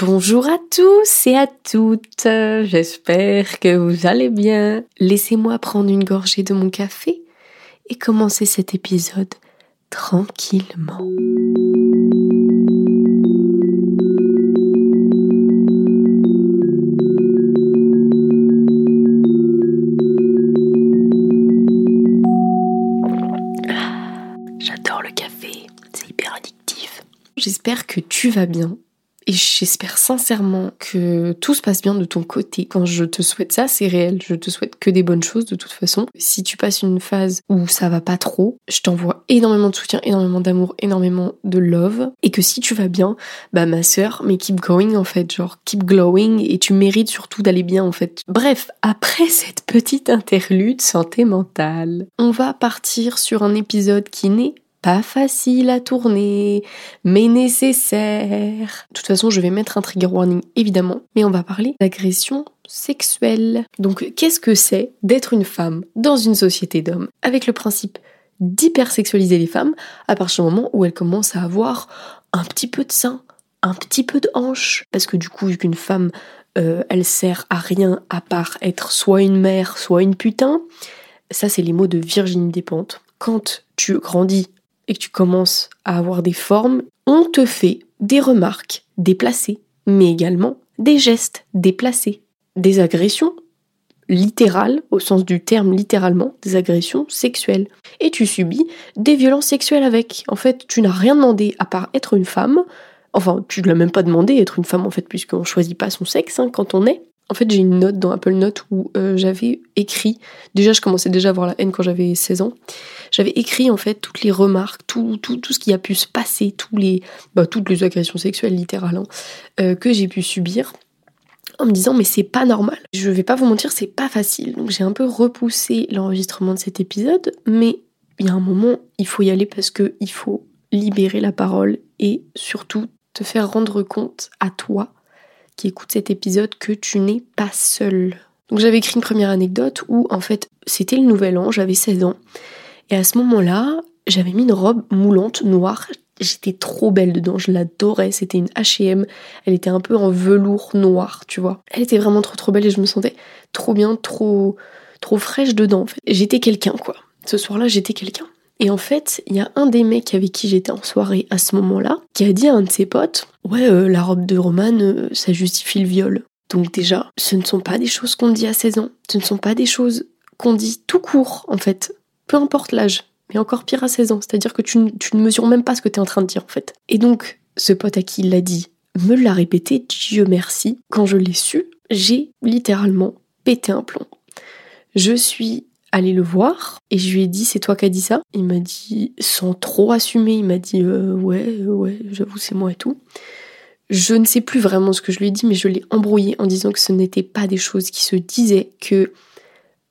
Bonjour à tous et à toutes, j'espère que vous allez bien. Laissez-moi prendre une gorgée de mon café et commencer cet épisode tranquillement. J'adore le café, c'est hyper addictif. J'espère que tu vas bien et j'espère sincèrement que tout se passe bien de ton côté. Quand je te souhaite ça, c'est réel. Je te souhaite que des bonnes choses de toute façon. Si tu passes une phase où ça va pas trop, je t'envoie énormément de soutien, énormément d'amour, énormément de love. Et que si tu vas bien, bah ma sœur, mais keep going en fait, genre keep glowing et tu mérites surtout d'aller bien en fait. Bref, après cette petite interlude santé mentale, on va partir sur un épisode qui n'est facile à tourner, mais nécessaire. De toute façon, je vais mettre un trigger warning évidemment, mais on va parler d'agression sexuelle. Donc, qu'est-ce que c'est d'être une femme dans une société d'hommes avec le principe d'hypersexualiser les femmes à partir du moment où elles commencent à avoir un petit peu de sein, un petit peu de hanche, parce que du coup, vu qu'une femme, euh, elle sert à rien à part être soit une mère, soit une putain, ça c'est les mots de Virginie Despentes. Quand tu grandis et que tu commences à avoir des formes, on te fait des remarques déplacées, mais également des gestes déplacés, des agressions littérales, au sens du terme littéralement, des agressions sexuelles. Et tu subis des violences sexuelles avec. En fait, tu n'as rien demandé à part être une femme. Enfin, tu ne l'as même pas demandé être une femme en fait, puisqu'on choisit pas son sexe hein, quand on est. En fait, j'ai une note dans Apple Note où euh, j'avais écrit, déjà je commençais déjà à avoir la haine quand j'avais 16 ans, j'avais écrit en fait toutes les remarques, tout, tout, ce qui a pu se passer, tous les, bah, toutes les agressions sexuelles littéralement euh, que j'ai pu subir en me disant mais c'est pas normal. Je vais pas vous mentir, c'est pas facile. Donc j'ai un peu repoussé l'enregistrement de cet épisode, mais il y a un moment, il faut y aller parce que il faut libérer la parole et surtout te faire rendre compte à toi qui écoute cet épisode que tu n'es pas seul. Donc j'avais écrit une première anecdote où en fait c'était le nouvel an, j'avais 16 ans. Et à ce moment-là, j'avais mis une robe moulante noire. J'étais trop belle dedans, je l'adorais. C'était une H&M. Elle était un peu en velours noir, tu vois. Elle était vraiment trop trop belle et je me sentais trop bien, trop trop fraîche dedans. En fait. J'étais quelqu'un quoi. Ce soir-là, j'étais quelqu'un. Et en fait, il y a un des mecs avec qui j'étais en soirée à ce moment-là qui a dit à un de ses potes Ouais, euh, la robe de Romane, euh, ça justifie le viol. Donc, déjà, ce ne sont pas des choses qu'on dit à 16 ans. Ce ne sont pas des choses qu'on dit tout court, en fait. Peu importe l'âge. Mais encore pire à 16 ans. C'est-à-dire que tu, tu, ne mesures même pas ce que tu es en train de dire, en fait. Et donc, ce pote à qui il l'a dit me l'a répété, Dieu merci. Quand je l'ai su, j'ai littéralement pété un plomb. Je suis aller le voir et je lui ai dit c'est toi qui as dit ça? Il m'a dit sans trop assumer, il m'a dit euh, ouais ouais j'avoue c'est moi et tout. Je ne sais plus vraiment ce que je lui ai dit mais je l'ai embrouillé en disant que ce n'était pas des choses qui se disaient que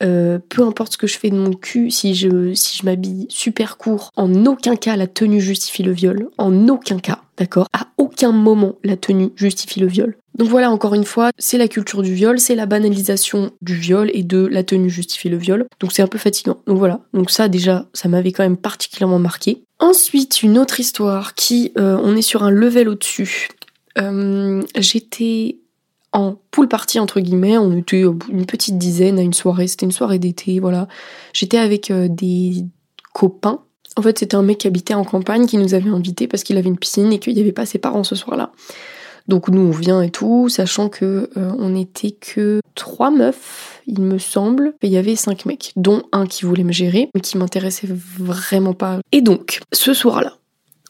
euh, peu importe ce que je fais de mon cul, si je, si je m'habille super court, en aucun cas la tenue justifie le viol. En aucun cas, d'accord? À aucun moment la tenue justifie le viol. Donc voilà, encore une fois, c'est la culture du viol, c'est la banalisation du viol et de la tenue justifie le viol. Donc c'est un peu fatigant. Donc voilà, donc ça déjà, ça m'avait quand même particulièrement marqué. Ensuite, une autre histoire qui, euh, on est sur un level au-dessus. Euh, j'étais en pool party entre guillemets, on était une petite dizaine à une soirée, c'était une soirée d'été, voilà. J'étais avec euh, des copains. En fait, c'était un mec qui habitait en campagne qui nous avait invités parce qu'il avait une piscine et qu'il n'y avait pas ses parents ce soir-là. Donc nous on vient et tout, sachant que euh, on était que trois meufs, il me semble, et il y avait cinq mecs, dont un qui voulait me gérer, mais qui m'intéressait vraiment pas. Et donc, ce soir-là,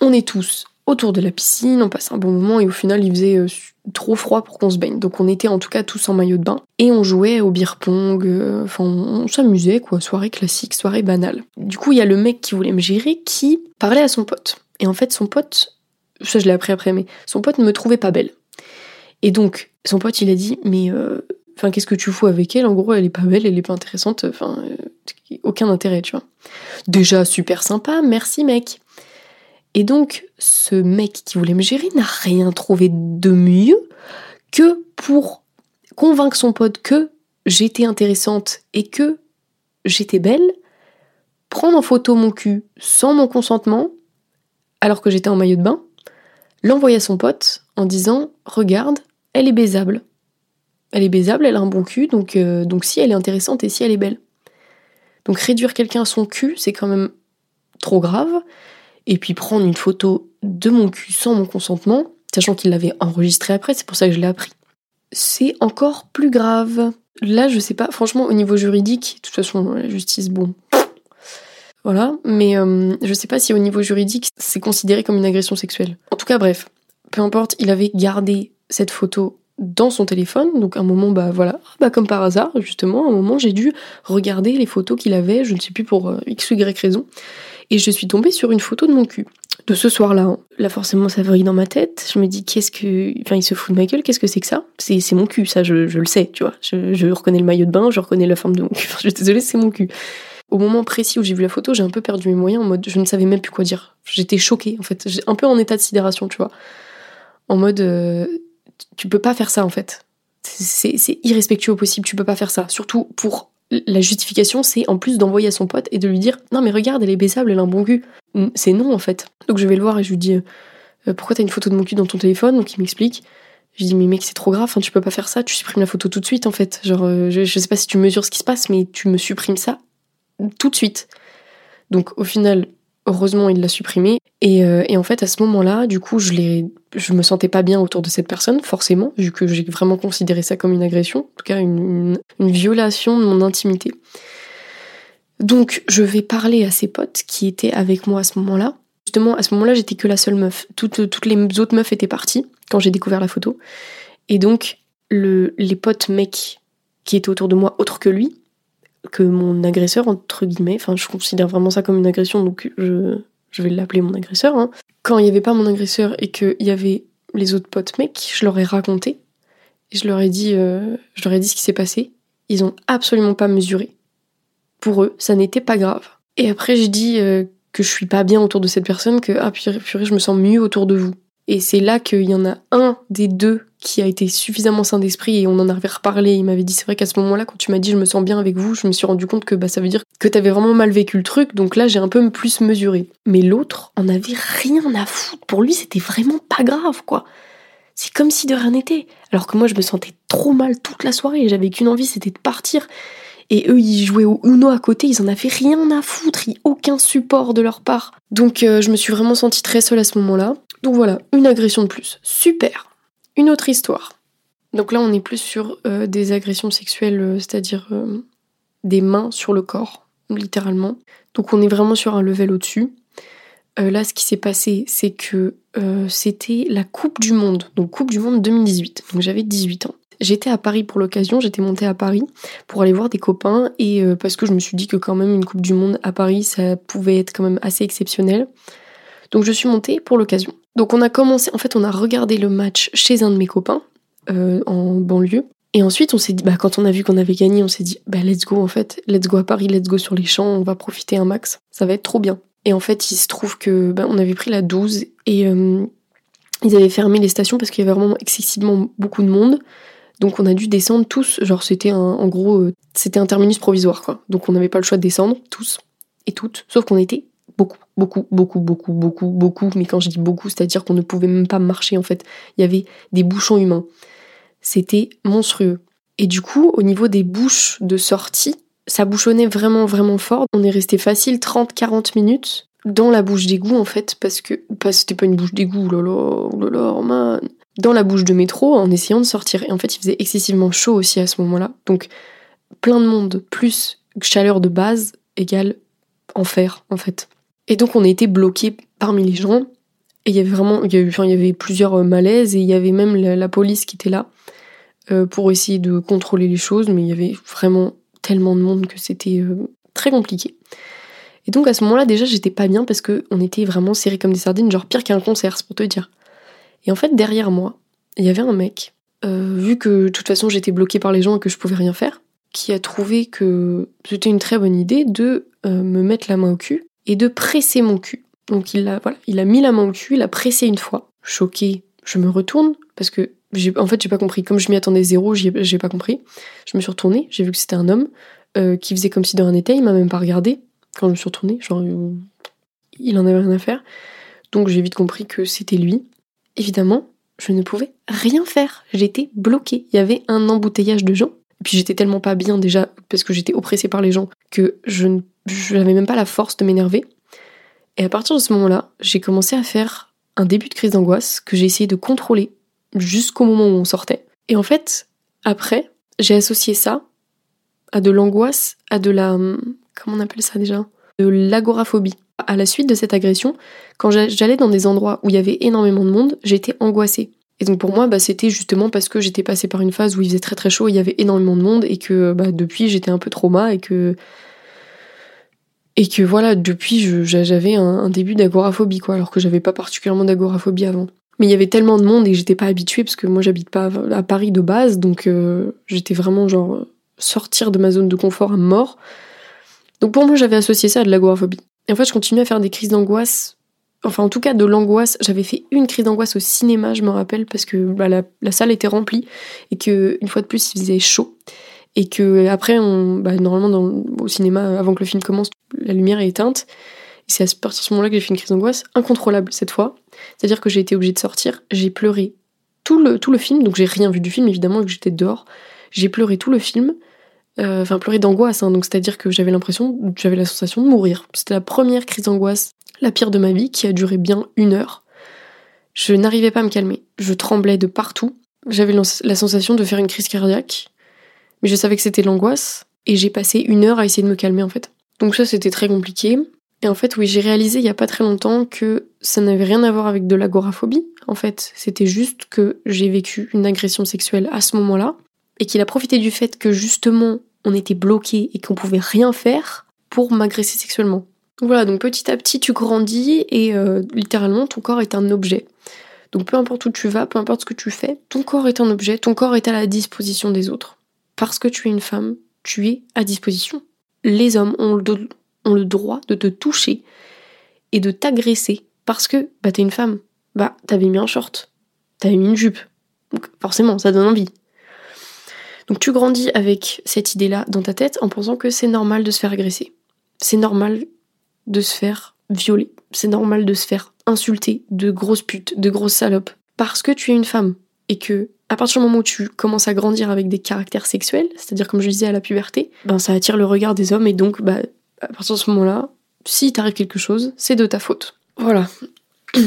on est tous autour de la piscine, on passe un bon moment et au final il faisait euh, trop froid pour qu'on se baigne. Donc on était en tout cas tous en maillot de bain et on jouait au beer pong, euh, enfin on, s'amusait quoi, soirée classique, soirée banale. Du coup il y a le mec qui voulait me gérer qui parlait à son pote. Et en fait son pote ça je l'ai appris après, mais son pote ne me trouvait pas belle. Et donc, son pote, il a dit, mais euh, enfin, qu'est-ce que tu fous avec elle? En gros, elle est pas belle, elle est pas intéressante, enfin, euh, aucun intérêt, tu vois. Déjà, super sympa, merci mec. Et donc, ce mec qui voulait me gérer n'a rien trouvé de mieux que pour convaincre son pote que j'étais intéressante et que j'étais belle, prendre en photo mon cul sans mon consentement, alors que j'étais en maillot de bain, l'envoyer à son pote en disant Regarde, elle est baisable. Elle est baisable, elle a un bon cul, donc, euh, donc si elle est intéressante et si elle est belle. Donc réduire quelqu'un à son cul, c'est quand même trop grave. Et puis prendre une photo de mon cul sans mon consentement, sachant qu'il l'avait enregistré après, c'est pour ça que je l'ai appris. C'est encore plus grave. Là, je sais pas, franchement, au niveau juridique, de toute façon, la justice, bon. Voilà, mais euh, je sais pas si au niveau juridique, c'est considéré comme une agression sexuelle. En tout cas, bref, peu importe, il avait gardé cette photo dans son téléphone. Donc à un moment, bah voilà, bah comme par hasard, justement, à un moment, j'ai dû regarder les photos qu'il avait, je ne sais plus pour euh, x ou y raison, et je suis tombée sur une photo de mon cul. De ce soir-là, hein. là forcément ça vrille dans ma tête. Je me dis qu'est-ce que, enfin il se fout de ma gueule. Qu'est-ce que c'est que ça? C'est mon cul, ça je, je, le sais, tu vois. Je, je reconnais le maillot de bain, je reconnais la forme de mon cul. je suis désolée, c'est mon cul. Au moment précis où j'ai vu la photo, j'ai un peu perdu mes moyens en mode je ne savais même plus quoi dire. J'étais choquée en fait, un peu en état de sidération, tu vois. En mode euh, tu peux pas faire ça en fait. C'est irrespectueux au possible, tu peux pas faire ça. Surtout pour la justification, c'est en plus d'envoyer à son pote et de lui dire Non, mais regarde, elle est baisable, elle a un bon cul. C'est non en fait. Donc je vais le voir et je lui dis euh, Pourquoi t'as une photo de mon cul dans ton téléphone? Donc il m'explique. Je dis Mais mec, c'est trop grave, tu peux pas faire ça, tu supprimes la photo tout de suite en fait. Genre, euh, je, je sais pas si tu mesures ce qui se passe, mais tu me supprimes ça tout de suite. Donc au final, heureusement, il l'a supprimé. Euh, et, en fait, à ce moment-là, du coup, je, je me sentais pas bien autour de cette personne, forcément, vu que j'ai vraiment considéré ça comme une agression, en tout cas une, violation de mon intimité. Donc, je vais parler à ses potes qui étaient avec moi à ce moment-là. Justement, à ce moment-là, j'étais que la seule meuf. Toutes, toutes les autres meufs étaient parties quand j'ai découvert la photo. Et donc, le, les potes mecs qui étaient autour de moi, autres que lui, que mon agresseur, entre guillemets, enfin, je considère vraiment ça comme une agression, donc je, je vais l'appeler mon agresseur. Hein. Quand il n'y avait pas mon agresseur et qu'il y avait les autres potes mecs, je leur ai raconté. Et je leur ai dit, euh, je leur ai dit ce qui s'est passé. Ils ont absolument pas mesuré. Pour eux, ça n'était pas grave. Et après, je dis euh, que je suis pas bien autour de cette personne, que ah purée, purée, je me sens mieux autour de vous. Et c'est là qu'il y en a un des deux qui a été suffisamment sain d'esprit et on en avait reparlé. Il m'avait dit c'est vrai qu'à ce moment-là, quand tu m'as dit je me sens bien avec vous, je me suis rendu compte que bah, ça veut dire que t'avais vraiment mal vécu le truc. Donc là, j'ai un peu plus mesuré. Mais l'autre en avait rien à foutre. Pour lui, c'était vraiment pas grave, quoi. C'est comme si de rien n'était. Alors que moi, je me sentais trop mal toute la soirée et j'avais qu'une envie, c'était de partir. Et eux, ils jouaient au Uno à côté, ils en avaient rien à foutre, aucun support de leur part. Donc euh, je me suis vraiment sentie très seule à ce moment-là. Donc voilà, une agression de plus. Super. Une autre histoire. Donc là, on est plus sur euh, des agressions sexuelles, euh, c'est-à-dire des mains sur le corps, littéralement. Donc on est vraiment sur un level au-dessus. là, ce qui s'est passé, c'est que c'était la Coupe du Monde, donc Coupe du Monde 2018. Donc j'avais 18 ans. J'étais à Paris pour l'occasion, j'étais montée à Paris pour aller voir des copains et parce que je me suis dit que quand même une Coupe du Monde à Paris, ça pouvait être quand même assez exceptionnel. Donc je suis montée pour l'occasion. Donc on a commencé, en fait on a regardé le match chez un de mes copains euh, en banlieue. Et ensuite on s'est dit, bah, quand on a vu qu'on avait gagné, on s'est dit, bah let's go en fait, let's go à Paris, let's go sur les champs, on va profiter un max, ça va être trop bien. Et en fait il se trouve que bah, on avait pris la 12 et euh, ils avaient fermé les stations parce qu'il y avait vraiment excessivement beaucoup de monde. Donc on a dû descendre tous, genre c'était en gros, euh, c'était un terminus provisoire quoi. Donc on n'avait pas le choix de descendre, tous et toutes, sauf qu'on était beaucoup, beaucoup, beaucoup, beaucoup, beaucoup, beaucoup. Mais quand je dis beaucoup, c'est-à-dire qu'on ne pouvait même pas marcher en fait. Il y avait des bouchons humains. C'était monstrueux. Et du coup, au niveau des bouches de sortie, ça bouchonnait vraiment, vraiment fort. On est resté facile 30-40 minutes dans la bouche d'égout en fait, parce que c'était pas une bouche d'égout, là, là man. Dans la bouche de métro en essayant de sortir. Et en fait, il faisait excessivement chaud aussi à ce moment-là. Donc, plein de monde plus chaleur de base égale enfer en fait. Et donc on a été bloqués parmi les gens. Et il y avait vraiment, il y avait, il y avait plusieurs euh, malaises et il y avait même la, police qui était là euh, pour essayer de contrôler les choses, mais il y avait vraiment tellement de monde que c'était euh, très compliqué. Et donc à ce moment-là déjà j'étais pas bien parce que on était vraiment serrés comme des sardines, genre pire qu'un concert, c'est pour te dire. Et en fait derrière moi, il y avait un mec, vu que de toute façon j'étais bloquée par les gens et que je pouvais rien faire, qui a trouvé que c'était une très bonne idée de me mettre la main au cul et de presser mon cul. Donc il a, voilà, il a mis la main au cul, il a pressé une fois. Choqué, je me retourne parce que j'ai, en fait j'ai pas compris. Comme je m'y attendais zéro, j'ai pas compris. Je me suis retournée, j'ai vu que c'était un homme euh, qui faisait comme si de rien n'était. Il m'a même pas regardé quand je me suis retournée. Genre, euh, il en avait rien à faire. Donc j'ai vite compris que c'était lui. Évidemment, je ne pouvais rien faire. J'étais bloquée. Il y avait un embouteillage de gens. Et puis j'étais tellement pas bien déjà parce que j'étais oppressée par les gens que je n'avais même pas la force de m'énerver. Et à partir de ce moment-là, j'ai commencé à faire un début de crise d'angoisse que j'ai essayé de contrôler jusqu'au moment où on sortait. Et en fait, après, j'ai associé ça à de l'angoisse, à de la... Comment on appelle ça déjà? De l'agoraphobie. À la suite de cette agression, quand j'allais dans des endroits où il y avait énormément de monde, j'étais angoissée. Et donc pour moi, bah, c'était justement parce que j'étais passée par une phase où il faisait très très chaud, il y avait énormément de monde et que bah, depuis j'étais un peu trauma et que et que voilà depuis j'avais un, début d'agoraphobie quoi, alors que j'avais pas particulièrement d'agoraphobie avant. Mais il y avait tellement de monde et j'étais pas habituée parce que moi j'habite pas à Paris de base, donc euh, j'étais vraiment genre sortir de ma zone de confort à mort. Donc pour moi j'avais associé ça à de l'agoraphobie. Et en fait je continuais à faire des crises d'angoisse enfin en tout cas de l'angoisse. J'avais fait une crise d'angoisse au cinéma, je me rappelle, parce que bah, la, salle était remplie et que une fois de plus il faisait chaud et que après on, bah, normalement au cinéma avant que le film commence, la lumière est éteinte. Et c'est à partir de ce moment-là que j'ai fait une crise d'angoisse incontrôlable cette fois. C'est-à-dire que j'ai été obligée de sortir, j'ai pleuré tout le, tout le film, donc j'ai rien vu du film évidemment que j'étais dehors. J'ai pleuré tout le film, euh, enfin pleuré d'angoisse, hein, donc c'est-à-dire que j'avais l'impression, j'avais la sensation de mourir. C'était la première crise d'angoisse la pire de ma vie, qui a duré bien une heure. Je n'arrivais pas à me calmer. Je tremblais de partout. J'avais la sensation de faire une crise cardiaque. Mais je savais que c'était l'angoisse. Et j'ai passé une heure à essayer de me calmer, en fait. Donc ça, c'était très compliqué. Et en fait, oui, j'ai réalisé il y a pas très longtemps que ça n'avait rien à voir avec de l'agoraphobie. En fait, c'était juste que j'ai vécu une agression sexuelle à ce moment-là. Et qu'il a profité du fait que justement, on était bloqué et qu'on pouvait rien faire pour m'agresser sexuellement. Voilà, donc petit à petit tu grandis et euh, littéralement ton corps est un objet. Donc peu importe où tu vas, peu importe ce que tu fais, ton corps est un objet, ton corps est à la disposition des autres. Parce que tu es une femme, tu es à disposition. Les hommes ont le, droit de te toucher et de t'agresser parce que bah t'es une femme. Bah t'avais mis un short, t'avais mis une jupe. Donc forcément, ça donne envie. Donc tu grandis avec cette idée-là dans ta tête en pensant que c'est normal de se faire agresser. C'est normal de se faire violer. C'est normal de se faire insulter de grosses putes, de grosses salopes. Parce que tu es une femme. Et que, à partir du moment où tu commences à grandir avec des caractères sexuels, c'est-à-dire comme je disais à la puberté, ben ça attire le regard des hommes et donc, bah, à partir de ce moment-là, si t'arrive quelque chose, c'est de ta faute. Voilà.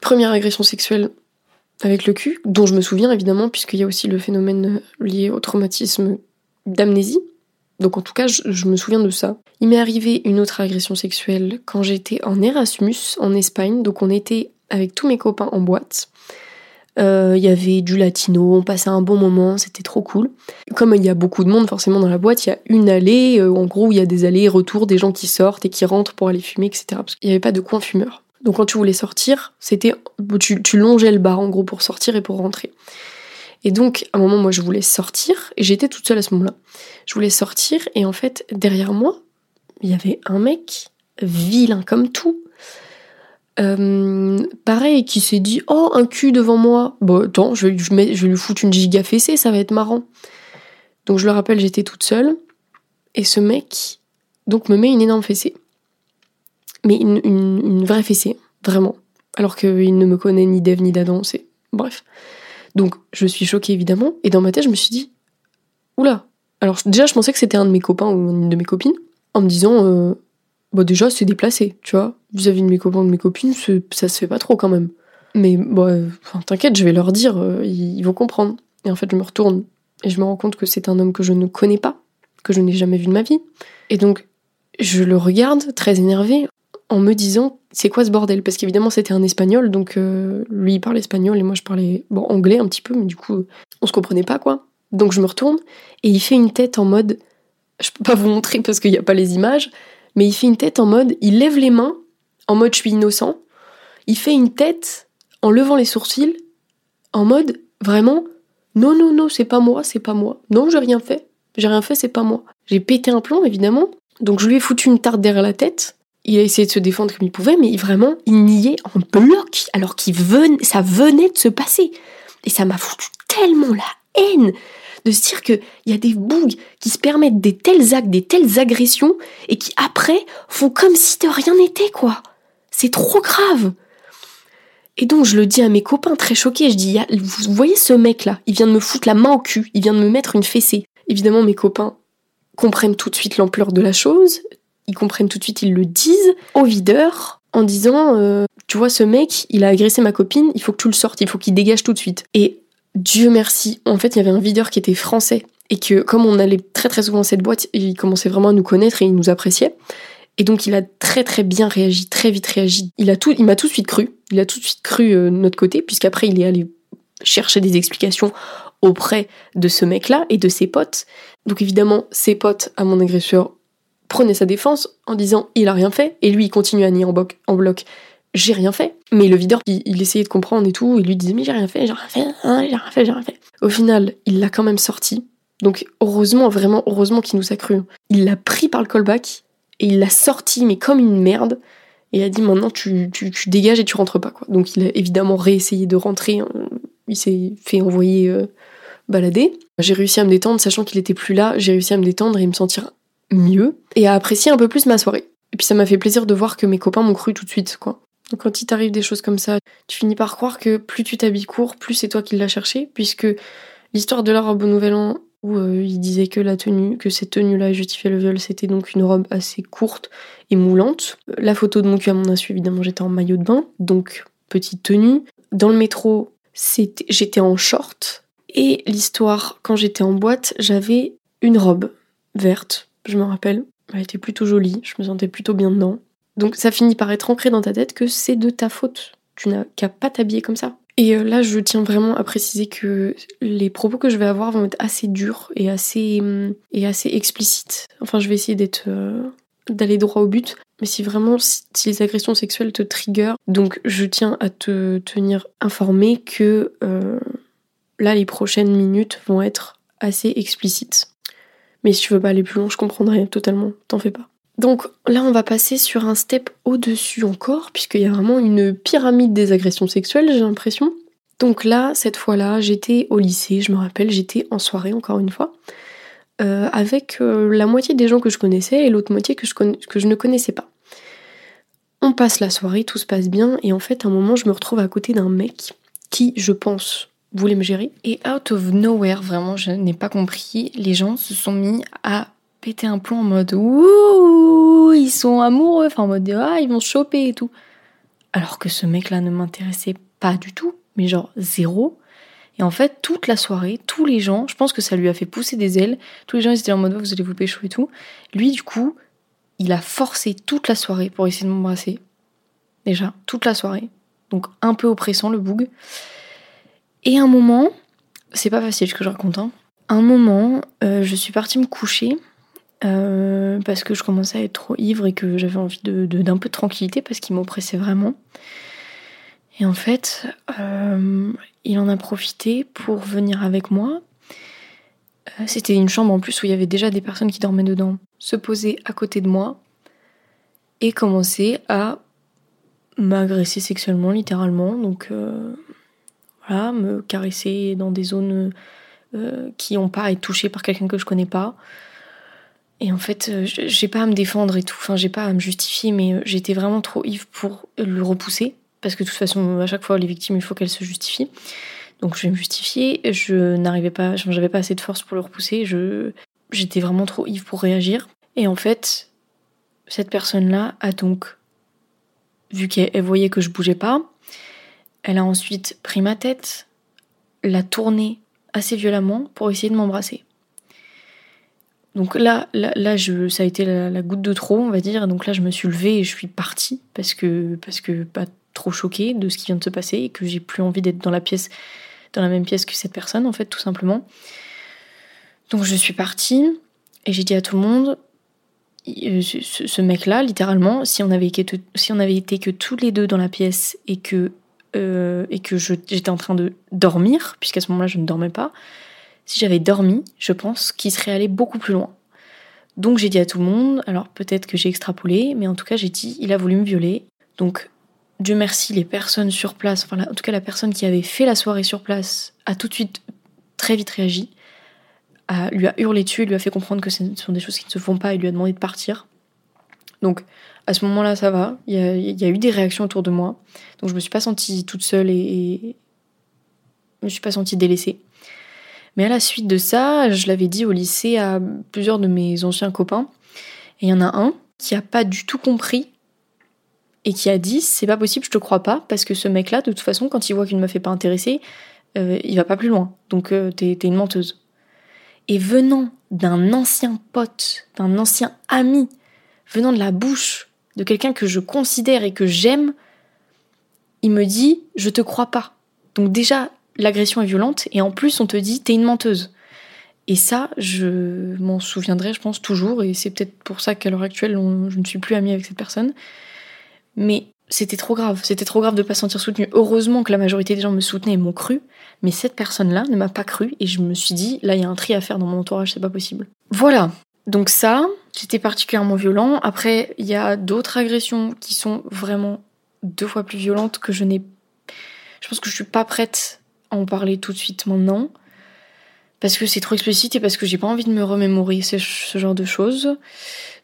Première agression sexuelle avec le cul, dont je me souviens évidemment, puisqu'il y a aussi le phénomène lié au traumatisme d'amnésie. Donc en tout cas, je, me souviens de ça. Il m'est arrivé une autre agression sexuelle quand j'étais en Erasmus en Espagne. Donc on était avec tous mes copains en boîte. Euh, il y avait du latino, on passait un bon moment, c'était trop cool. Comme il y a beaucoup de monde forcément dans la boîte, il y a une allée, euh, en gros il y a des allées retours, des gens qui sortent et qui rentrent pour aller fumer, etc. Parce qu'il n'y avait pas de coin fumeur. Donc quand tu voulais sortir, c'était tu, tu longeais le bar en gros pour sortir et pour rentrer. Et donc, à un moment, moi, je voulais sortir, et j'étais toute seule à ce moment-là. Je voulais sortir, et en fait, derrière moi, il y avait un mec, vilain comme tout, euh, pareil, qui s'est dit Oh, un cul devant moi. Bon, attends, je vais, je lui foutre une giga fessée, ça va être marrant. Donc, je le rappelle, j'étais toute seule, et ce mec, donc, me met une énorme fessée. Mais une, vraie fessée, vraiment. Alors qu'il ne me connaît ni d'Eve ni d'Adam, c'est. Bref. Donc je suis choquée évidemment, et dans ma tête je me suis dit, oula. Alors déjà je pensais que c'était un de mes copains ou une de mes copines, en me disant, euh, bah déjà c'est déplacé, tu vois, vis-à-vis de mes copains ou de mes copines, ça se fait pas trop quand même. Mais bon, t'inquiète, je vais leur dire, euh, ils vont comprendre. Et en fait je me retourne et je me rends compte que c'est un homme que je ne connais pas, que je n'ai jamais vu de ma vie. Et donc je le regarde très énervé en me disant c'est quoi ce bordel? Parce qu'évidemment c'était un espagnol, donc euh, lui il parle espagnol et moi je parlais bon, anglais un petit peu, mais du coup on se comprenait pas quoi. Donc je me retourne et il fait une tête en mode, je peux pas vous montrer parce qu'il n'y a pas les images, mais il fait une tête en mode, il lève les mains en mode je suis innocent, il fait une tête en levant les sourcils en mode vraiment non non non c'est pas moi c'est pas moi. Non j'ai rien fait. J'ai rien fait c'est pas moi. J'ai pété un plomb évidemment. Donc je lui ai foutu une tarte derrière la tête il a essayé de se défendre comme il pouvait, mais vraiment, il niait en bloc, alors venait, ça venait de se passer. Et ça m'a foutu tellement la haine de se dire qu'il y a des bougs qui se permettent des tels actes, des telles agressions, et qui après font comme si de rien n'était, quoi. C'est trop grave. Et donc je le dis à mes copains très choqués, je dis, vous voyez ce mec là, il vient de me foutre la main au cul, il vient de me mettre une fessée. Évidemment mes copains comprennent tout de suite l'ampleur de la chose, ils comprennent tout de suite, ils le disent au videur en disant, euh, tu vois ce mec, il a agressé ma copine, il faut que tu le sortes, il faut qu'il dégage tout de suite. Et Dieu merci, en fait il y avait un videur qui était français et que comme on allait très très souvent à cette boîte, il commençait vraiment à nous connaître et il nous appréciait. Et donc il a très très bien réagi, très vite réagi. Il a tout, m'a tout de suite cru. Il a tout de suite cru euh, notre côté, puisqu'après il est allé chercher des explications auprès de ce mec-là et de ses potes. Donc évidemment, ses potes à mon agresseur prenaient sa défense en disant il a rien fait, et lui il continue à nier en, bloc, en bloc j'ai rien fait. Mais le videur, il, essayait de comprendre et tout, il lui disait mais j'ai rien fait, j'ai rien fait, hein, j'ai rien fait, j'ai rien fait. Au final, il l'a quand même sorti. Donc heureusement, vraiment heureusement qu'il nous a cru. Il l'a pris par le callback, et il l'a sorti, mais comme une merde. Et il a dit maintenant tu, tu, dégages et tu rentres pas. Quoi. Donc il a évidemment réessayé de rentrer. Il s'est fait envoyer euh, balader. J'ai réussi à me détendre, sachant qu'il était plus là. J'ai réussi à me détendre et me sentir mieux. Et à apprécier un peu plus ma soirée. Et puis ça m'a fait plaisir de voir que mes copains m'ont cru tout de suite. quoi. Donc quand il t'arrive des choses comme ça, tu finis par croire que plus tu t'habilles court, plus c'est toi qui l'as cherché. Puisque l'histoire de la robe au Nouvel An où euh, il disait que la tenue, que cette tenue-là justifiait le viol, c'était donc une robe assez courte et moulante. La photo de mon cul à mon insu, évidemment, j'étais en maillot de bain, donc petite tenue. Dans le métro, j'étais en short. Et l'histoire, quand j'étais en boîte, j'avais une robe verte, je me rappelle. Elle était plutôt jolie, je me sentais plutôt bien dedans. Donc ça finit par être ancré dans ta tête que c'est de ta faute. Tu n'as qu'à pas t'habiller comme ça. Et euh, là, je tiens vraiment à préciser que les propos que je vais avoir vont être assez durs et assez, hum, explicites. Enfin, je vais essayer d'être euh, d'aller droit au but. Mais si vraiment, si, les agressions sexuelles te trigger, donc je tiens à te tenir informé que euh, là, les prochaines minutes vont être assez explicites. Mais si tu veux pas aller plus loin, je comprendrai totalement, t'en fais pas. Donc là, on va passer sur un step au-dessus encore, puisqu'il y a vraiment une pyramide des agressions sexuelles, j'ai l'impression. Donc là, cette fois-là, j'étais au lycée, je me rappelle, j'étais en soirée encore une fois, euh, avec euh, la moitié des gens que je connaissais et l'autre moitié que je, que je ne connaissais pas. On passe la soirée, tout se passe bien, et en fait, à un moment, je me retrouve à côté d'un mec qui, je pense, voulait me gérer. Et out of nowhere, vraiment, je n'ai pas compris, les gens se sont mis à péter un plomb en mode ouh, ils sont amoureux, enfin en mode ah, ils vont se choper et tout. Alors que ce mec-là ne m'intéressait pas du tout, mais genre zéro. Et en fait, toute la soirée, tous les gens, je pense que ça lui a fait pousser des ailes. Tous les gens ils étaient en mode vous allez vous pécho et tout. Lui, du coup, il a forcé toute la soirée pour essayer de m'embrasser. Déjà, toute la soirée. Donc un peu oppressant le boug. Et un moment, c'est pas facile ce que je raconte, hein. Un moment, euh, je suis partie me coucher euh, parce que je commençais à être trop ivre et que j'avais envie d'un de, peu de tranquillité parce qu'il m'oppressait vraiment. Et en fait, euh, il en a profité pour venir avec moi. C'était une chambre en plus où il y avait déjà des personnes qui dormaient dedans. Se poser à côté de moi et commencer à m'agresser sexuellement, littéralement. Donc me caresser dans des zones qui n'ont pas à être touchées par quelqu'un que je connais pas. Et en fait, euh, j'ai pas à me défendre et tout, enfin j'ai pas à me justifier, mais euh, j'étais vraiment trop ivre pour le repousser, parce que de toute façon, à chaque fois, les victimes, il faut qu'elles se justifient. Donc je vais me justifier, je n'arrivais pas, j'avais pas assez de force pour le repousser, je, j'étais vraiment trop ivre pour réagir. Et en fait, cette personne-là a donc, vu qu'elle voyait que je bougeais pas, elle a ensuite pris ma tête, l'a tournée assez violemment pour essayer de m'embrasser. Donc là, là, ça a été la, goutte de trop, on va dire. Donc là, je me suis levée et je suis partie parce que, parce que pas trop choquée de ce qui vient de se passer et que j'ai plus envie d'être dans la pièce, dans la même pièce que cette personne, en fait, tout simplement. Donc je suis partie et j'ai dit à tout le monde, euh, ce, mec-là, littéralement, si on avait été, si on avait été que tous les deux dans la pièce et que euh, et que j'étais en train de dormir, puisqu'à ce moment-là je ne dormais pas, si j'avais dormi, je pense qu'il serait allé beaucoup plus loin. Donc j'ai dit à tout le monde, alors peut-être que j'ai extrapolé, mais en tout cas j'ai dit, il a voulu me violer. Donc Dieu merci, les personnes sur place, enfin en tout cas la personne qui avait fait la soirée sur place, a tout de suite très vite réagi, a, lui a hurlé dessus, lui a fait comprendre que ce sont des choses qui ne se font pas et lui a demandé de partir. Donc à ce moment-là, ça va. Il y, a, eu des réactions autour de moi. Donc je me suis pas sentie toute seule et, et je me suis pas sentie délaissée. Mais à la suite de ça, je l'avais dit au lycée à plusieurs de mes anciens copains. Et il y en a un qui a pas du tout compris et qui a dit c'est pas possible, je te crois pas, parce que ce mec-là, de toute façon, quand il voit qu'il ne me fait pas intéresser, euh, il va pas plus loin. Donc euh, t'es une menteuse. Et venant d'un ancien pote, d'un ancien ami, venant de la bouche de quelqu'un que je considère et que j'aime, il me dit je te crois pas. Donc déjà l'agression est violente et en plus on te dit t'es une menteuse. Et ça, je m'en souviendrai, je pense, toujours, et c'est peut-être pour ça qu'à l'heure actuelle, je ne suis plus amie avec cette personne. Mais c'était trop grave, c'était trop grave de pas se sentir soutenue. Heureusement que la majorité des gens me soutenaient et m'ont cru, mais cette personne-là ne m'a pas cru et je me suis dit, là, il y a un tri à faire dans mon entourage, c'est pas possible. Voilà. Donc ça, c'était particulièrement violent. Après, il y a d'autres agressions qui sont vraiment deux fois plus violentes que je n'ai. Je pense que je suis pas prête à en parler tout de suite maintenant. Parce que c'est trop explicite et parce que j'ai pas envie de me remémorer ce, genre de choses.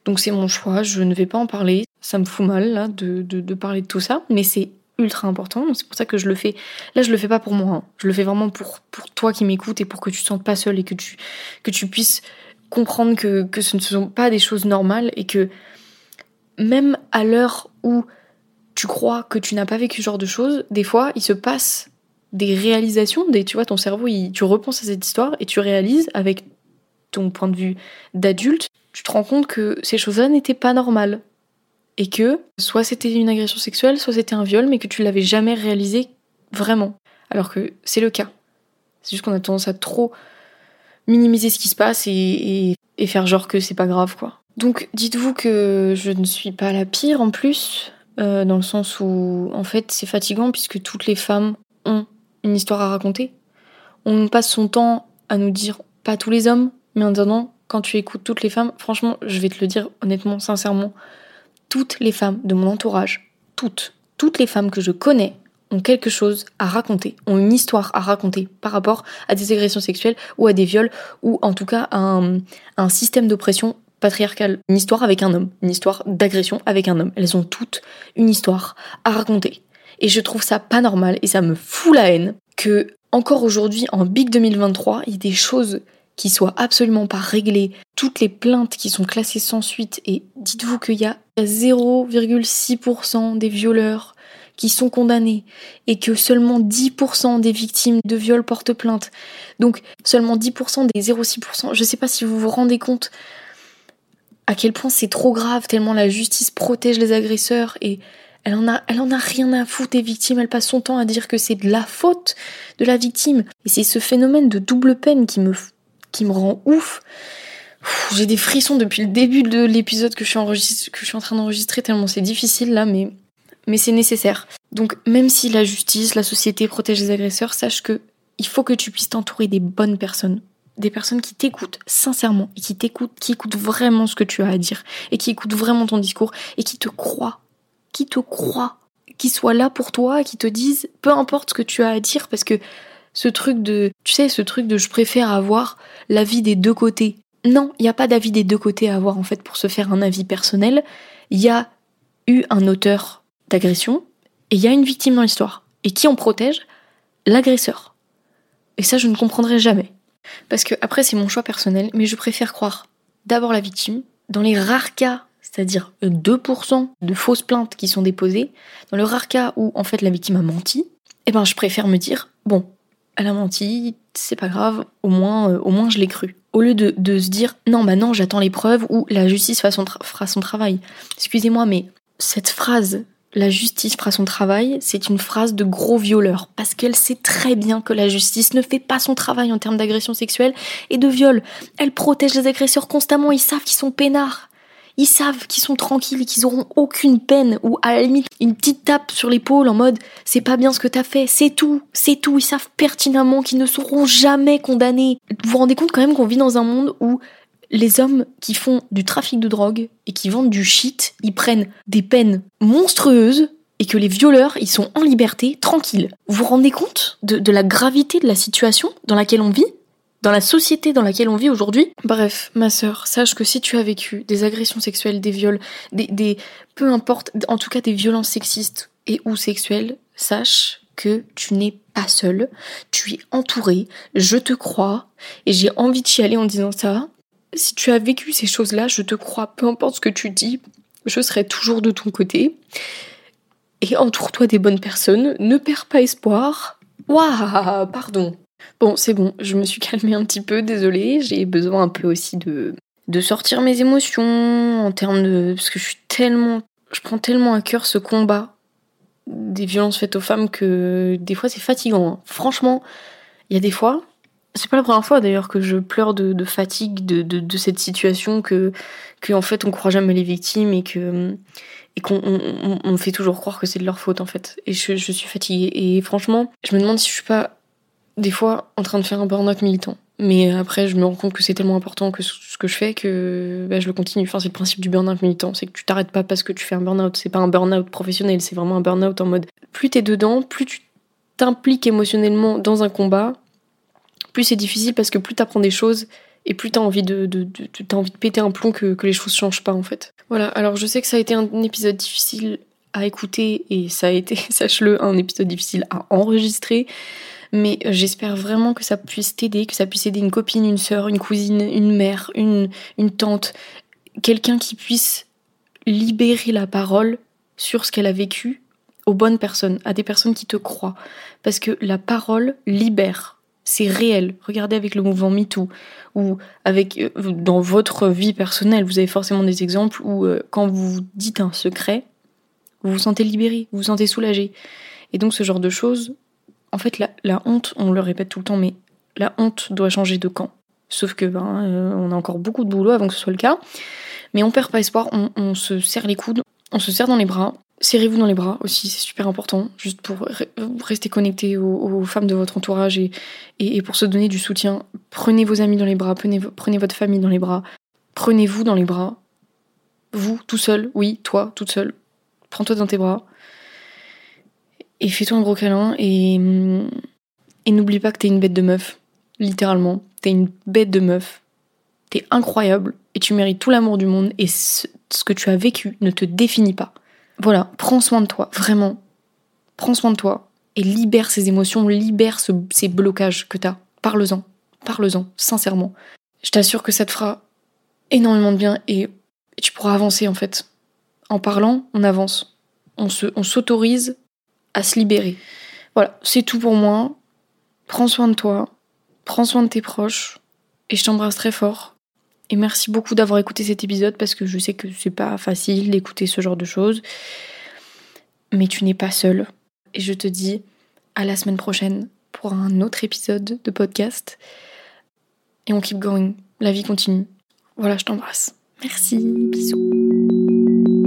Donc c'est mon choix, je ne vais pas en parler ça me fout mal là de, de, parler de tout ça, mais c'est ultra important. C'est pour ça que je le fais. Là, je le fais pas pour moi. Hein. Je le fais vraiment pour, pour toi qui m'écoutes et pour que tu te sentes pas seul et que tu, que tu puisses comprendre que, que ce ne sont pas des choses normales et que même à l'heure où tu crois que tu n'as pas vécu ce genre de choses, des fois, il se passe des réalisations, des, tu vois, ton cerveau, il, tu repenses à cette histoire et tu réalises avec ton point de vue d'adulte, tu te rends compte que ces choses-là n'étaient pas normales et que soit c'était une agression sexuelle, soit c'était un viol, mais que tu l'avais jamais réalisé vraiment. Alors que c'est le cas. C'est juste qu'on a tendance à trop minimiser ce qui se passe et, faire genre que c'est pas grave, quoi. Donc dites-vous que je ne suis pas la pire en plus, euh, dans le sens où en fait c'est fatigant puisque toutes les femmes ont une histoire à raconter. On passe son temps à nous dire pas tous les hommes, mais en disant quand tu écoutes toutes les femmes, franchement, je vais te le dire honnêtement, sincèrement, toutes les femmes de mon entourage, toutes, toutes les femmes que je connais ont quelque chose à raconter, ont une histoire à raconter par rapport à des agressions sexuelles ou à des viols ou en tout cas à un, système d'oppression patriarcal, une histoire avec un homme, une histoire d'agression avec un homme. Elles ont toutes une histoire à raconter. Et je trouve ça pas normal et ça me fout la haine que encore aujourd'hui en Big 2023, il y ait des choses qui soient absolument pas réglées, toutes les plaintes qui sont classées sans suite, et dites-vous qu'il y a 0,6% des violeurs qui sont condamnés et que seulement 10% des victimes de viol portent plainte. Donc seulement 10% des 0,6%. Je sais pas si vous vous rendez compte à quel point c'est trop grave tellement la justice protège les agresseurs et elle en a, elle en a rien à foutre des victimes. Elle passe son temps à dire que c'est de la faute de la victime. Et c'est ce phénomène de double peine qui me qui me rend ouf. J'ai des frissons depuis le début de l'épisode que, que je suis en train d'enregistrer tellement c'est difficile là, mais, mais c'est nécessaire. Donc même si la justice, la société protège les agresseurs, sache que il faut que tu puisses t'entourer des bonnes personnes. Des personnes qui t'écoutent sincèrement et qui t'écoutent, qui écoutent vraiment ce que tu as à dire et qui écoutent vraiment ton discours et qui te croient. Qui te croient. Qui soient là pour toi qui te disent peu importe ce que tu as à dire parce que ce truc de, tu sais, ce truc de je préfère avoir l'avis des deux côtés. Non, il n'y a pas d'avis des deux côtés à avoir en fait pour se faire un avis personnel. Il y a eu un auteur d'agression et il y a une victime dans l'histoire. Et qui en protège? L'agresseur. Et ça, je ne comprendrai jamais. Parce que après, c'est mon choix personnel, mais je préfère croire d'abord la victime. Dans les rares cas, c'est-à-dire 2% de fausses plaintes qui sont déposées, dans le rare cas où en fait la victime a menti, eh ben je préfère me dire bon, elle a menti, c'est pas grave, au moins, euh, au moins je l'ai cru. Au lieu de, de, se dire non, bah non, j'attends les preuves ou la justice fera son travail. Excusez-moi, mais cette phrase, la justice fera son travail, c'est une phrase de gros violeur parce qu'elle sait très bien que la justice ne fait pas son travail en termes d'agression sexuelle et de viol. Elle protège les agresseurs constamment, ils savent qu'ils sont peinards. Ils savent qu'ils sont tranquilles qu'ils auront aucune peine ou à la limite une petite tape sur l'épaule en mode c'est pas bien ce que t'as fait, c'est tout, c'est tout. Ils savent pertinemment qu'ils ne seront jamais condamnés. Vous vous rendez compte quand même qu'on vit dans un monde où les hommes qui font du trafic de drogue et qui vendent du shit, ils prennent des peines monstrueuses et que les violeurs, ils sont en liberté, tranquilles. Vous vous rendez compte de, la gravité de la situation dans laquelle on vit? Dans la société dans laquelle on vit aujourd'hui? Bref, ma sœur, sache que si tu as vécu des agressions sexuelles, des viols, des, des peu importe, en tout cas des violences sexistes et ou sexuelles, sache que tu n'es pas seule, tu es entourée, je te crois, et j'ai envie de chialer en disant ça. Si tu as vécu ces choses-là, je te crois, peu importe ce que tu dis, je serai toujours de ton côté. Et entoure-toi des bonnes personnes, ne perds pas espoir. Waouh, pardon. Bon, c'est bon, je me suis calmée un petit peu, désolée, j'ai besoin un peu aussi de, de sortir mes émotions en termes de... Parce que je suis tellement... Je prends tellement à cœur ce combat des violences faites aux femmes que des fois c'est fatigant. Hein. Franchement, il y a des fois, c'est pas la première fois d'ailleurs que je pleure de, fatigue de, cette situation, que, en fait on croit jamais les victimes et qu'on on, fait toujours croire que c'est de leur faute en fait. Et je, je suis fatiguée. Et franchement, je me demande si je suis pas des fois en train de faire un burn-out militant. Mais après, je me rends compte que c'est tellement important que ce que je fais que bah, je le continue. Enfin, c'est le principe du burn-out militant. C'est que tu t'arrêtes pas parce que tu fais un burn-out. C'est pas un burn-out professionnel, c'est vraiment un burn-out en mode plus t'es dedans, plus tu t'impliques émotionnellement dans un combat, plus c'est difficile parce que plus t'apprends des choses et plus t'as envie de, de, envie de péter un plomb que, que les choses changent pas en fait. Voilà, alors je sais que ça a été un épisode difficile à écouter et ça a été, sache-le, un épisode difficile à enregistrer mais j'espère vraiment que ça puisse t'aider, que ça puisse aider une copine, une sœur, une cousine, une mère, une, une tante, quelqu'un qui puisse libérer la parole sur ce qu'elle a vécu aux bonnes personnes, à des personnes qui te croient. Parce que la parole libère. C'est réel. Regardez avec le mouvement MeToo ou avec euh, dans votre vie personnelle, vous avez forcément des exemples où euh, quand vous dites un secret, vous vous sentez libéré, vous vous sentez soulagé. Et donc ce genre de choses, en fait, la, honte, on le répète tout le temps, mais la honte doit changer de camp. Sauf que ben, euh, on a encore beaucoup de boulot avant que ce soit le cas. Mais on perd pas espoir, on, se serre les coudes, on se serre dans les bras. Serrez-vous dans les bras aussi, c'est super important, juste pour rester connecté aux, femmes de votre entourage et, et, pour se donner du soutien. Prenez vos amis dans les bras, prenez, votre famille dans les bras, prenez-vous dans les bras. Vous, tout seul, oui, toi, toute seule. Prends-toi dans tes bras et fais-toi un gros câlin et, et n'oublie pas que t'es une bête de meuf. Littéralement, t'es une bête de meuf. T'es incroyable et tu mérites tout l'amour du monde et ce, que tu as vécu ne te définit pas. Voilà, prends soin de toi, vraiment. Prends soin de toi et libère ces émotions, libère ces blocages que t'as. Parle-en, parle-en, sincèrement. Je t'assure que ça te fera énormément de bien et, tu pourras avancer en fait. En parlant, on avance. On s'autorise à se libérer. Voilà, c'est tout pour moi. Prends soin de toi, prends soin de tes proches, et je t'embrasse très fort. Et merci beaucoup d'avoir écouté cet épisode parce que je sais que c'est pas facile d'écouter ce genre de choses. Mais tu n'es pas seul. Et je te dis à la semaine prochaine pour un autre épisode de podcast. Et on keep going. La vie continue. Voilà, je t'embrasse. Merci. Bisous.